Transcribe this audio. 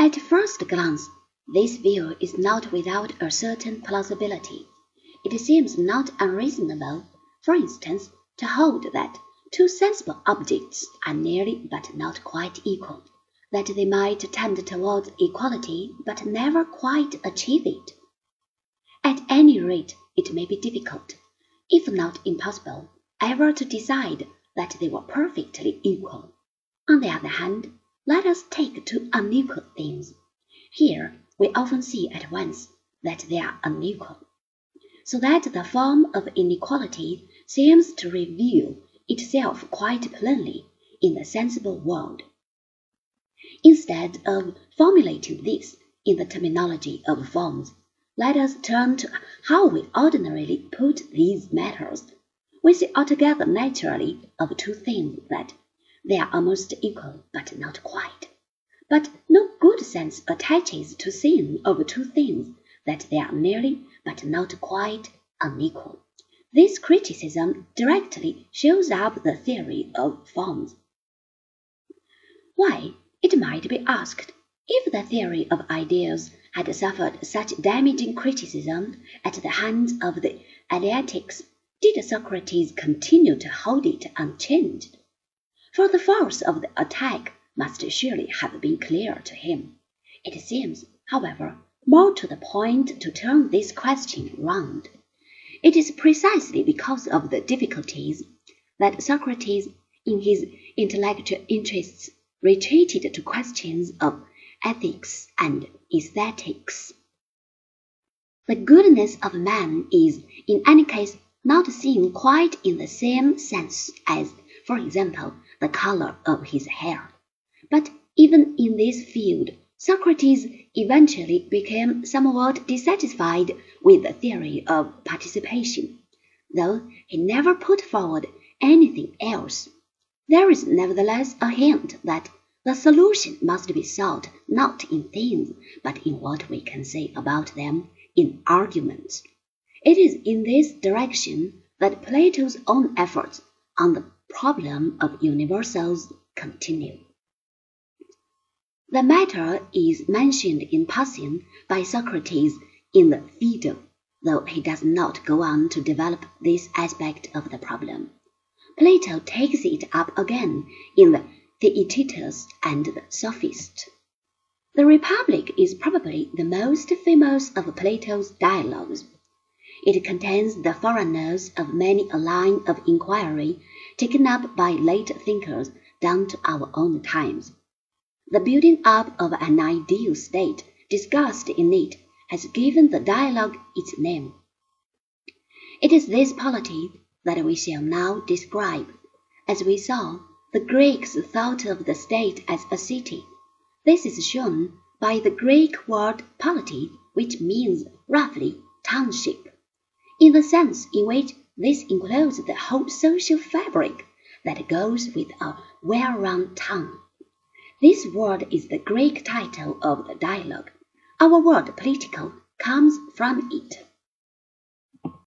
At first glance, this view is not without a certain plausibility. It seems not unreasonable, for instance, to hold that two sensible objects are nearly but not quite equal, that they might tend towards equality but never quite achieve it. At any rate, it may be difficult, if not impossible, ever to decide that they were perfectly equal. On the other hand, let us take two unequal things. Here we often see at once that they are unequal, so that the form of inequality seems to reveal itself quite plainly in the sensible world. Instead of formulating this in the terminology of forms, let us turn to how we ordinarily put these matters. We see altogether naturally of two things that they are almost equal, but not quite. But no good sense attaches to seeing of two things that they are nearly, but not quite, unequal. This criticism directly shows up the theory of forms. Why, it might be asked, if the theory of ideas had suffered such damaging criticism at the hands of the Eleatics, did Socrates continue to hold it unchanged? For the force of the attack must surely have been clear to him. It seems, however, more to the point to turn this question round. It is precisely because of the difficulties that Socrates, in his intellectual interests, retreated to questions of ethics and aesthetics. The goodness of man is, in any case, not seen quite in the same sense as, for example, the color of his hair. But even in this field, Socrates eventually became somewhat dissatisfied with the theory of participation, though he never put forward anything else. There is nevertheless a hint that the solution must be sought not in things, but in what we can say about them in arguments. It is in this direction that Plato's own efforts on the problem of universals continue. The matter is mentioned in passing by Socrates in the Phaedo, though he does not go on to develop this aspect of the problem. Plato takes it up again in the Theaetetus and the Sophist. The Republic is probably the most famous of Plato's dialogues. It contains the forerunners of many a line of inquiry taken up by late thinkers down to our own times. The building up of an ideal state discussed in it has given the dialogue its name. It is this polity that we shall now describe. As we saw, the Greeks thought of the state as a city. This is shown by the Greek word politeia, which means roughly township, in the sense in which this includes the whole social fabric that goes with a well-run town. This word is the Greek title of the dialogue. Our word political comes from it.